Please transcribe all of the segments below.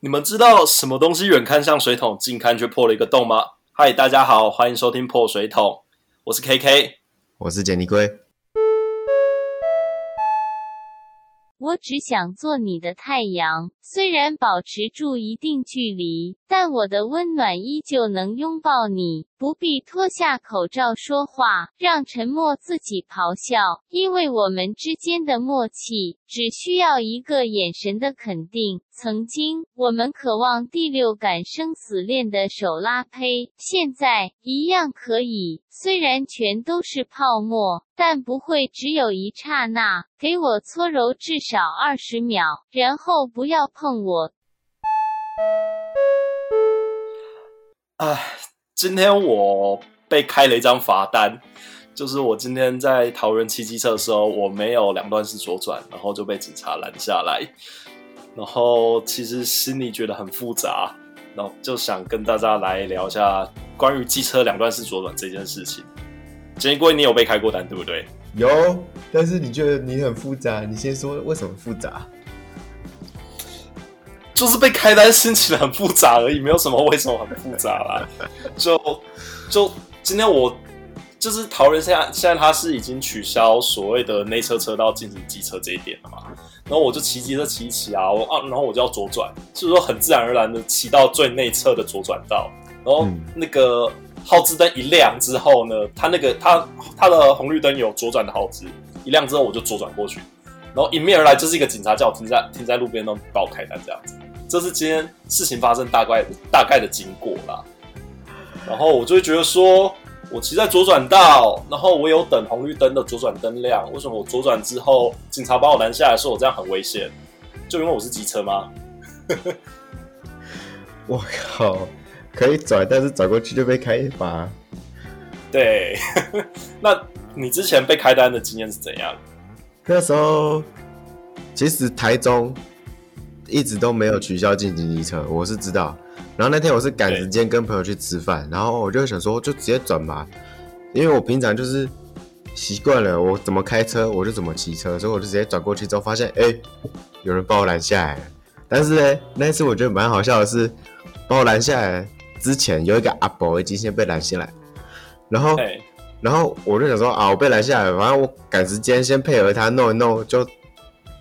你们知道什么东西远看像水桶，近看却破了一个洞吗？嗨，大家好，欢迎收听破水桶，我是 KK，我是杰尼龟。我只想做你的太阳，虽然保持住一定距离，但我的温暖依旧能拥抱你。不必脱下口罩说话，让沉默自己咆哮，因为我们之间的默契只需要一个眼神的肯定。曾经，我们渴望第六感生死恋的手拉胚，现在一样可以。虽然全都是泡沫，但不会只有一刹那。给我搓揉至少二十秒，然后不要碰我。啊。今天我被开了一张罚单，就是我今天在桃园骑机车的时候，我没有两段式左转，然后就被警察拦下来，然后其实心里觉得很复杂，然后就想跟大家来聊一下关于机车两段式左转这件事情。金贵，你有被开过单对不对？有，但是你觉得你很复杂，你先说为什么复杂？就是被开单心情很复杂而已，没有什么为什么很复杂啦。就就今天我就是桃园，现在现在他是已经取消所谓的内侧车道禁止机车这一点了嘛？然后我就骑机车骑一骑啊，我啊，然后我就要左转，就是说很自然而然的骑到最内侧的左转道，然后那个号志灯一亮之后呢，他那个他他的红绿灯有左转的号志，一亮之后我就左转过去，然后迎面而来就是一个警察叫我停在停在路边，然后把我开单这样子。这是今天事情发生大概大概的经过啦，然后我就会觉得说，我骑在左转道，然后我有等红绿灯的左转灯亮，为什么我左转之后，警察把我拦下来，说我这样很危险？就因为我是机车吗？我靠，可以转，但是转过去就被开罚。对，那你之前被开单的经验是怎样？那时候其实台中。一直都没有取消禁机车，我是知道。然后那天我是赶时间跟朋友去吃饭，然后我就想说就直接转吧，因为我平常就是习惯了我怎么开车我就怎么骑车，所以我就直接转过去之后发现，哎，有人把我拦下来了。但是呢，那次我觉得蛮好笑的是，把我拦下来之前有一个阿伯已经先被拦下来，然后，然后我就想说啊，我被拦下来，反正我赶时间先配合他弄一弄就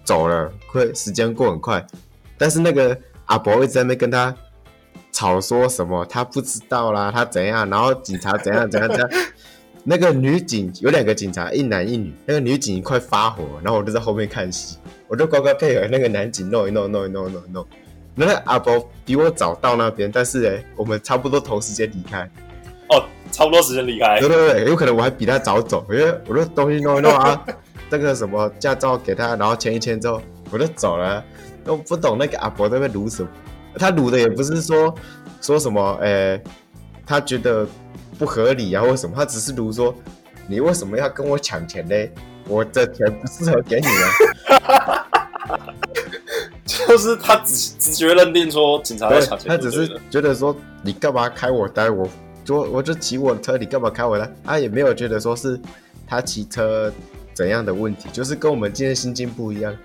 走了，快时间过很快。但是那个阿伯一直在那边跟他吵，说什么他不知道啦，他怎样，然后警察怎样怎样怎样。那个女警有两个警察，一男一女。那个女警快发火，然后我就在后面看戏，我就乖乖配合那个男警弄一弄弄一弄弄一弄。那个阿伯比我早到那边，但是哎，我们差不多同时间离开。哦，差不多时间离开。对对对，有可能我还比他早走，因为我的东西弄一弄啊，那个什么驾照给他，然后签一签之后我就走了。都不懂那个阿伯在那撸什么，他撸的也不是说说什么，诶，他觉得不合理啊，或什么，他只是撸说，你为什么要跟我抢钱呢？我的钱不适合给你啊。就是他直直觉认定说警察在抢钱，他只是觉得说你干嘛开我单，我就我就骑我的车，你干嘛开我单？他也没有觉得说是他骑车怎样的问题，就是跟我们今天心境不一样。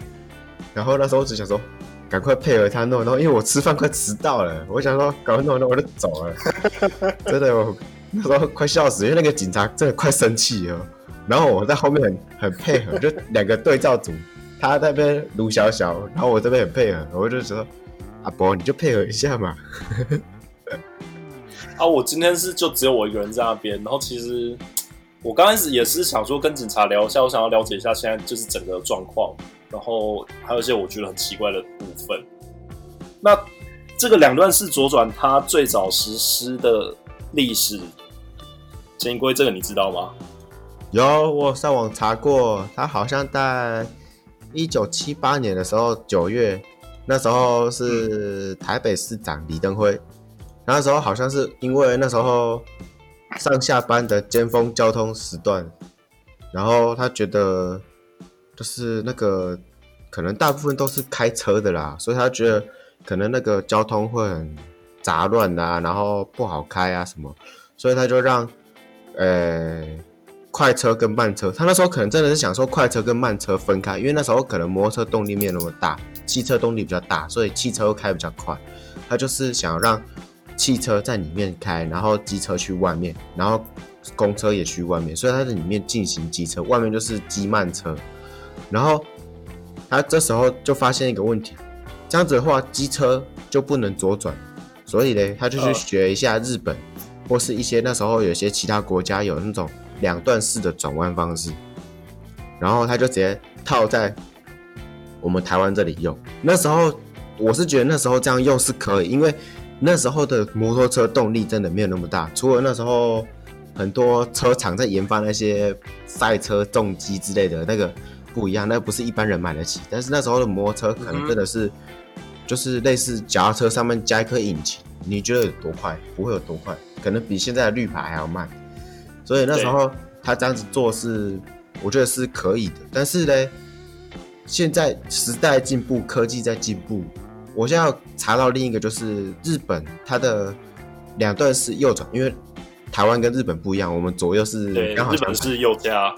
然后那时候我只想说，赶快配合他弄，然后因为我吃饭快迟到了，我想说赶快弄弄我就走了。真的，我那时候快笑死，因为那个警察真的快生气了。然后我在后面很很配合，就两个对照组，他那边卢小小，然后我这边很配合，我就说阿伯你就配合一下嘛。啊，我今天是就只有我一个人在那边，然后其实我刚开始也是想说跟警察聊一下，我想要了解一下现在就是整个状况。然后还有一些我觉得很奇怪的部分。那这个两段式左转，它最早实施的历史，金龟，这个你知道吗？有，我上网查过，它好像在一九七八年的时候九月，那时候是台北市长李登辉，那时候好像是因为那时候上下班的尖峰交通时段，然后他觉得。就是那个，可能大部分都是开车的啦，所以他觉得可能那个交通会很杂乱啊，然后不好开啊什么，所以他就让，呃，快车跟慢车，他那时候可能真的是想说快车跟慢车分开，因为那时候可能摩托车动力没有那么大，汽车动力比较大，所以汽车会开比较快。他就是想要让汽车在里面开，然后机车去外面，然后公车也去外面，所以他在里面进行机车，外面就是机慢车。然后他这时候就发现一个问题，这样子的话，机车就不能左转，所以呢，他就去呃学一下日本。或是一些那时候有些其他国家有那种两段式的转弯方式，然后他就直接套在我们台湾这里用。那时候我是觉得那时候这样用是可以，因为那时候的摩托车动力真的没有那么大，除了那时候很多车厂在研发那些赛车重机之类的那个不一样，那不是一般人买得起。但是那时候的摩托车可能真的是、就是类似脚踏车上面加一颗引擎，你觉得有多快？不会有多快，可能比现在的绿牌还要慢。所以那时候他这样子做是，我觉得是可以的。但是呢，现在时代进步，科技在进步，我现在要查到另一个就是日本它的两段式右转，因为台湾跟日本不一样，我们左右是对，刚好是右加，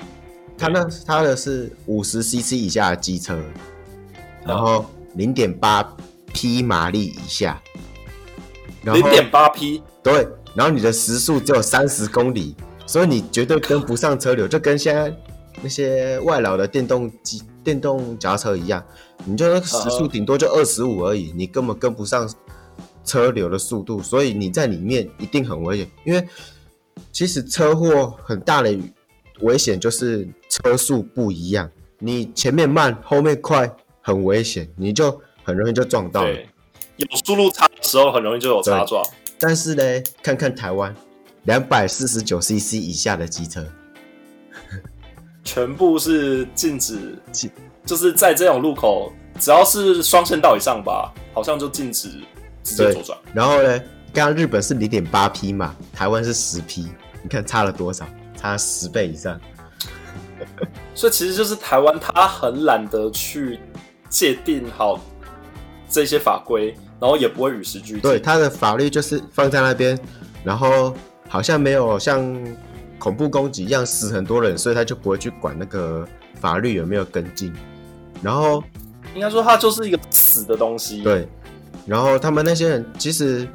它那它的是五十 CC 以下的机车，然后零点八匹马力以下，零点八匹，对，然后你的时速只有三十公里，所以你绝对跟不上车流，就跟现在那些外劳的电动机、电动脚踏车一样，你就时速顶多就二十五而已，你根本跟不上车流的速度，所以你在里面一定很危险。因为其实车祸很大的危险就是车速不一样，你前面慢，后面快，很危险，你就很容易就撞到了。有速度差的时候很容易就有擦撞。但是呢，看看台湾两百四十九 CC 以下的机车，全部是禁止禁，就是在这种路口，只要是双线道以上吧，好像就禁止直接左转。然后呢，刚刚日本是零点八匹嘛，台湾是十匹，你看差了多少？差十倍以上。所以其实就是台湾他很懒得去界定好这些法规，然后也不会与时俱进。对，他的法律就是放在那边，然后好像没有像恐怖攻击一样死很多人，所以他就不会去管那个法律有没有跟进。然后应该说它就是一个死的东西。，对，然后他们那些人其实，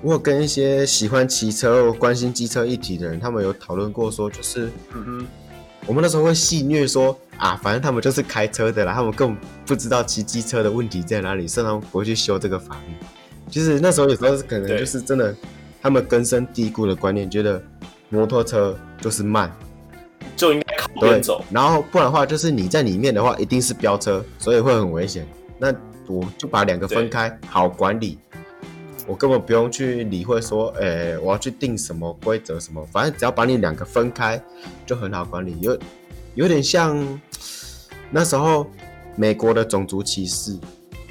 我有跟一些喜欢骑车、关心机车议题的人，他们有讨论过说，就是嗯哼，我们那时候会戏谑说啊，反正他们就是开车的啦，他们根本不知道骑机车的问题在哪里，所以他们不会去修这个法律。其实那时候有时候是可能就是真的，他们根深蒂固的观念，觉得摩托车就是慢，就应该靠对边走。，然后不然的话，就是你在里面的话，一定是飙车，所以会很危险。那我就把两个分开，好管理。我根本不用去理会说，诶、我要去定什么规则什么，反正只要把你两个分开，就很好管理。有有点像那时候美国的种族歧视，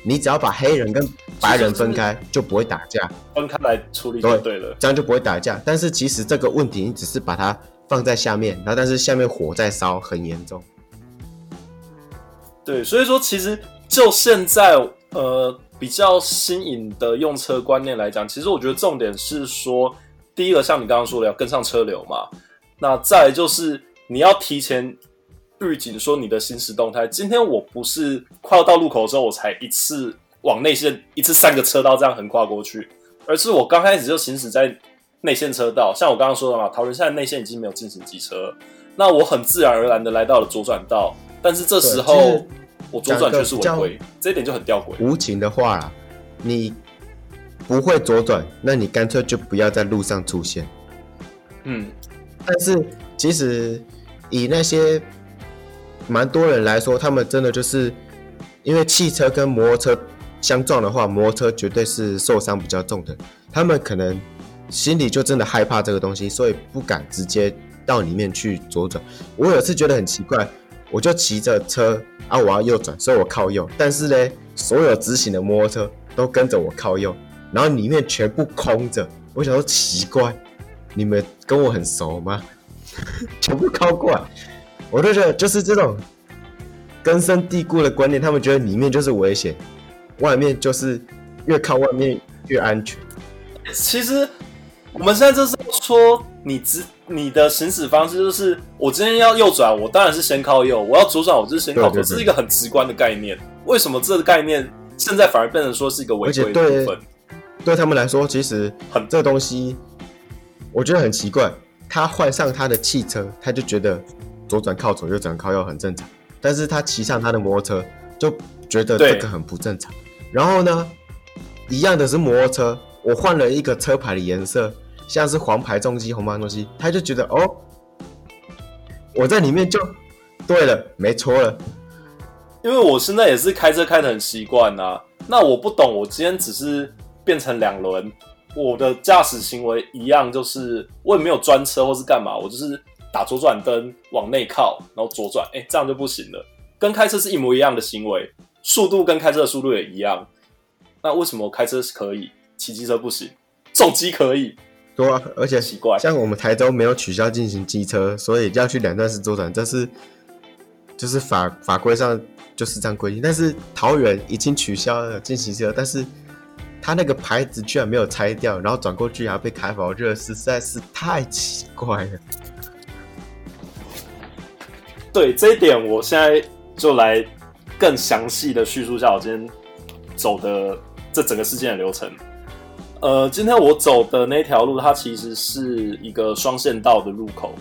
你只要把黑人跟白人分开，就不会打架。分开来处理就对了。这样就不会打架。但是其实这个问题，你只是把它放在下面，然后但是下面火在烧，很严重。对，所以说其实就现在呃比较新颖的用车观念来讲，其实我觉得重点是说，第一个像你刚刚说的要跟上车流嘛，那再来就是你要提前预警说你的行驶动态。今天我不是快要到路口之后我才一次往内线一次三个车道这样横跨过去，而是我刚开始就行驶在内线车道，像我刚刚说的嘛，桃园现在内线已经没有进行机车，那我很自然而然的来到了左转道，但是这时候我左转却是违讲个规，这一点就很吊诡。无情的话啦，你不会左转，那你干脆就不要在路上出现。嗯，但是其实以那些蛮多人来说，他们真的就是因为汽车跟摩托车相撞的话，摩托车绝对是受伤比较重的。他们可能心里就真的害怕这个东西，所以不敢直接到里面去左转。我有次觉得很奇怪，我就骑着车啊，我要右转，所以我靠右，但是呢，所有直行的摩托车都跟着我靠右，然后里面全部空着。我想说奇怪，你们跟我很熟吗？全部靠过来，我就觉得就是这种根深蒂固的观念，他们觉得里面就是危险，外面就是越靠外面越安全。其实我们现在就是说，你直你的行驶方式就是，我今天要右转，我当然是先靠右；我要左转，我就是先靠左。这是一个很直观的概念。为什么这个概念现在反而变成说是一个违规部分？对他们来说，其实很这个东西，我觉得很奇怪。他换上他的汽车，他就觉得左转靠左，右转靠右很正常。但是他骑上他的摩托车，就觉得这个很不正常。然后呢，一样的是摩托车，我换了一个车牌的颜色，像是黄牌重机、红牌重机，他就觉得哦，我在里面就对了，没错了。因为我现在也是开车开的很习惯啊，那我不懂，我今天只是变成两轮，我的驾驶行为一样，就是我也没有专车或是干嘛，我就是打左转灯往内靠，然后左转，哎、这样就不行了，跟开车是一模一样的行为，速度跟开车的速度也一样，那为什么我开车是可以，骑机车不行？重机可以，对啊，而且奇怪像我们台州没有取消进行机车，所以要去两段式周转，这是就是法法规上就是这样规定。但是桃园已经取消了进行车，但是他那个牌子居然没有拆掉，然后转过去还要被开罚，我觉得实在是太奇怪了。对这一点，我现在就来更详细的叙述一下我今天走的这整个事件的流程。呃，今天我走的那条路，它其实是一个双线道的路口，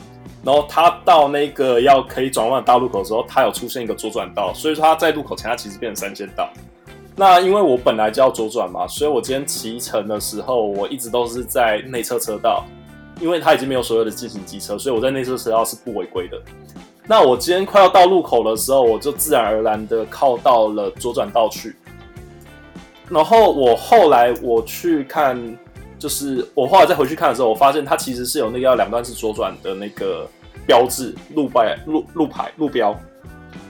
然后它到那个要可以转弯的大路口的时候，它有出现一个左转道，所以说它在路口前它其实变成三线道。那因为我本来就要左转嘛，所以我今天骑乘的时候，我一直都是在内侧车道，因为它已经没有所有的进行机车，所以我在内侧车道是不违规的。那我今天快要到路口的时候，我就自然而然的靠到了左转道去。然后我后来我去看，就是 我后来再回去看的时候，我发现它其实是有那个要两段式左转的那个标志路牌路路牌路标，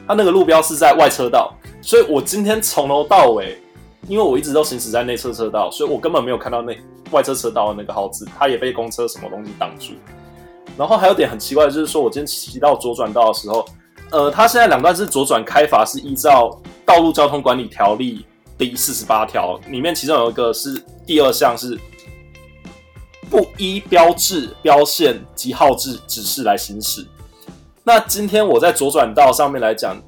它那个路标是在外车道，所以我今天从头到尾，因为我一直都行驶在内侧车道，所以我根本没有看到那外侧车道的那个号字，它也被公车什么东西挡住。然后还有点很奇怪就是说，我今天骑到左转道的时候，呃，它现在两段式左转开法是依照《道路交通管理条例》第四十八条里面，其中有一个是第二项是不依标志、标线及号志指示来行驶。那今天我在左转道上面来讲，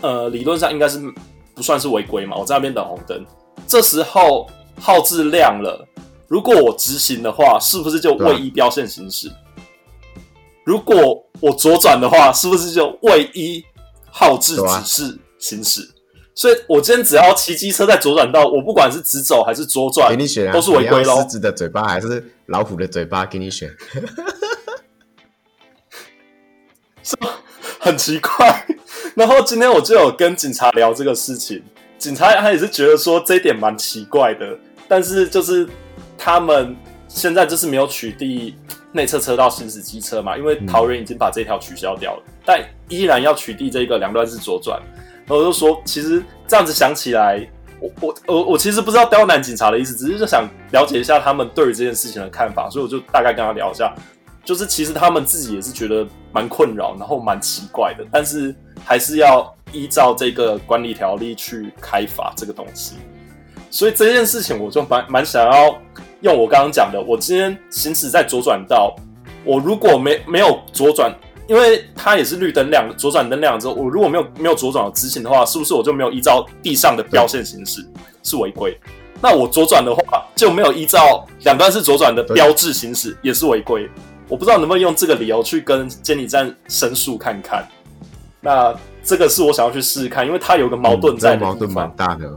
呃，理论上应该是不算是违规嘛，我在那边等红灯，这时候号志亮了，如果我直行的话，是不是就未依标线行驶？如果我左转的话，是不是就未依号志指示行驶？所以我今天只要骑机车在左转道，我不管是直走还是左转给，你选啊，都是违规咯你要狮子的嘴巴还是老虎的嘴巴？给你选。是很奇怪。然后今天我就有跟警察聊这个事情，警察他也是觉得说这一点蛮奇怪的，但是就是他们现在就是没有取缔内侧车道行驶机车嘛，因为桃园已经把这条取消掉了，但依然要取缔这个两段式左转。然后我就说，其实这样子想起来，我我我我其实不知道刁难警察的意思，只是就想了解一下他们对于这件事情的看法，所以我就大概跟他聊一下。就是其实他们自己也是觉得蛮困扰，然后蛮奇怪的，但是还是要依照这个管理条例去开罚这个东西。所以这件事情我就蛮蛮想要用我刚刚讲的，我今天行驶在左转道，我如果没没有左转，因为它也是绿灯亮，左转灯亮之后，我如果没有没有左转的直行的话，是不是我就没有依照地上的标线行驶，是违规？那我左转的话就没有依照两段式左转的标志行驶，也是违规。我不知道能不能用这个理由去跟监理站申诉看看。那这个是我想要去试试看，因为它有个矛盾在的嗯这个矛盾蛮。大的。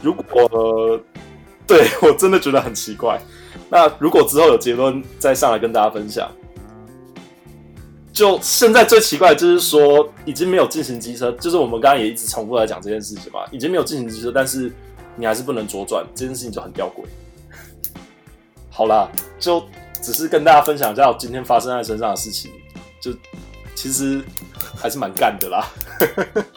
如果、呃对我真的觉得很奇怪。那如果之后有结论再上来跟大家分享。就现在最奇怪的就是说，已经没有进行机车，就是我们刚刚也一直重复来讲这件事情嘛，已经没有进行机车，但是你还是不能左转，这件事情就很吊诡。好啦，就只是跟大家分享一下我今天发生在身上的事情，就其实还是蛮干的啦。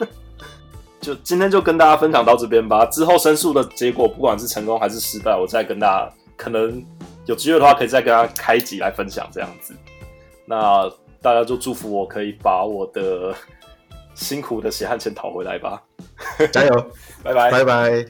就今天就跟大家分享到这边吧。之后申诉的结果，不管是成功还是失败，我再跟大家可能有机会的话，可以再跟大家开集来分享这样子。那大家就祝福我可以把我的辛苦的血汗钱讨回来吧。加油，拜拜。拜拜。